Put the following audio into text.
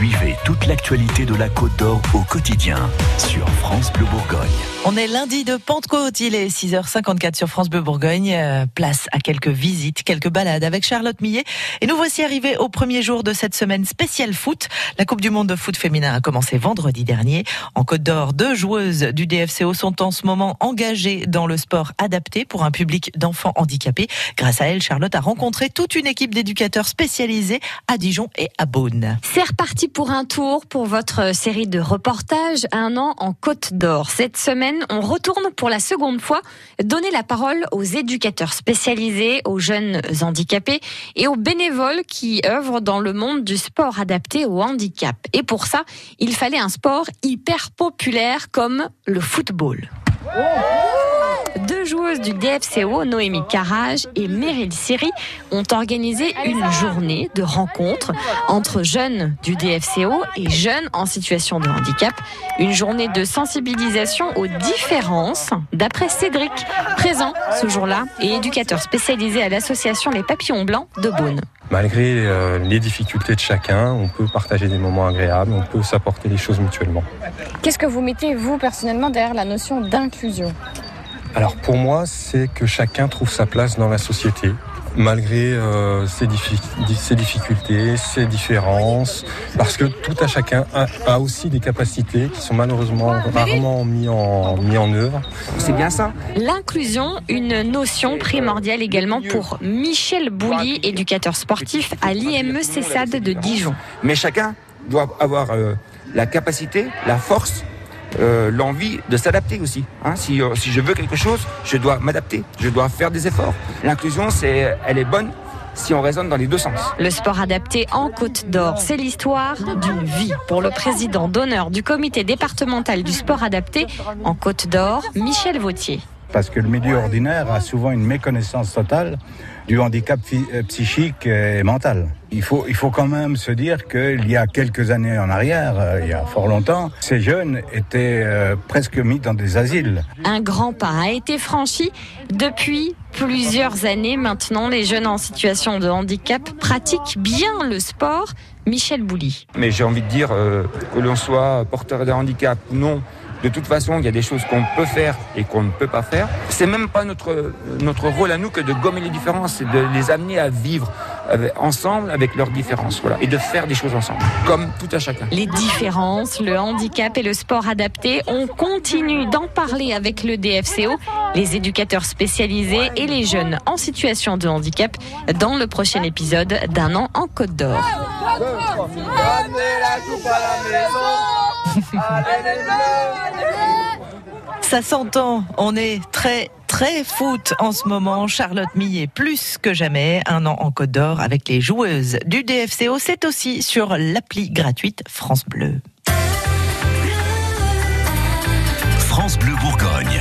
Suivez toute l'actualité de la Côte d'Or au quotidien sur France Bleu Bourgogne. On est lundi de Pentecôte, il est 6h54 sur France Bleu Bourgogne. Euh, place à quelques visites, quelques balades avec Charlotte Millet. Et nous voici arrivés au premier jour de cette semaine spéciale foot. La Coupe du Monde de foot féminin a commencé vendredi dernier. En Côte d'Or, deux joueuses du DFCO sont en ce moment engagées dans le sport adapté pour un public d'enfants handicapés. Grâce à elle, Charlotte a rencontré toute une équipe d'éducateurs spécialisés à Dijon et à Beaune. C'est reparti pour un tour pour votre série de reportages Un an en Côte d'Or. Cette semaine, on retourne pour la seconde fois donner la parole aux éducateurs spécialisés, aux jeunes handicapés et aux bénévoles qui œuvrent dans le monde du sport adapté au handicap. Et pour ça, il fallait un sport hyper populaire comme le football. Deux joueuses du DFCO, Noémie Carrage et Meryl Siri, ont organisé une journée de rencontre entre jeunes du DFCO et jeunes en situation de handicap. Une journée de sensibilisation aux différences, d'après Cédric, présent ce jour-là et éducateur spécialisé à l'association Les Papillons Blancs de Beaune. Malgré euh, les difficultés de chacun, on peut partager des moments agréables, on peut s'apporter les choses mutuellement. Qu'est-ce que vous mettez, vous, personnellement, derrière la notion d'inclusion? Alors pour moi, c'est que chacun trouve sa place dans la société, malgré euh, ses, diffi- ses difficultés, ses différences, parce que tout à chacun a, a aussi des capacités qui sont malheureusement rarement mis en, mis en œuvre. C'est bien ça. L'inclusion, une notion primordiale également pour Michel Bouly, éducateur sportif à l'IME CESAD de Dijon. Mais chacun doit avoir euh, la capacité, la force, euh, l'envie de s'adapter aussi. Hein. si, euh, si je veux quelque chose, je dois m'adapter, je dois faire des efforts. L'inclusion, c'est, elle est bonne si on raisonne dans les deux sens. Le sport adapté en Côte d'Or, c'est l'histoire d'une vie. Pour le président d'honneur du comité départemental du sport adapté en Côte d'Or, Michel Vautier. Parce que le milieu ordinaire a souvent une méconnaissance totale du handicap euh, psychique et mental. Il faut, il faut quand même se dire qu'il y a quelques années en arrière, euh, il y a fort longtemps, ces jeunes étaient euh, presque mis dans des asiles. Un grand pas a été franchi. Depuis plusieurs années maintenant, les jeunes en situation de handicap pratiquent bien le sport. Michel Bouly. Mais j'ai envie de dire euh, que l'on soit porteur de handicap ou non. De toute façon, il y a des choses qu'on peut faire et qu'on ne peut pas faire. C'est même pas notre, notre rôle à nous que de gommer les différences, c'est de les amener à vivre ensemble avec leurs différences, voilà, et de faire des choses ensemble, comme tout à chacun. Les différences, le handicap et le sport adapté, on continue d'en parler avec le DFCO, les éducateurs spécialisés et les jeunes en situation de handicap dans le prochain épisode d'un an en Côte d'Or. Ça s'entend, on est très très foot en ce moment. Charlotte Millet plus que jamais, un an en Côte d'Or avec les joueuses du DFCO. C'est aussi sur l'appli gratuite France Bleu. France Bleu Bourgogne.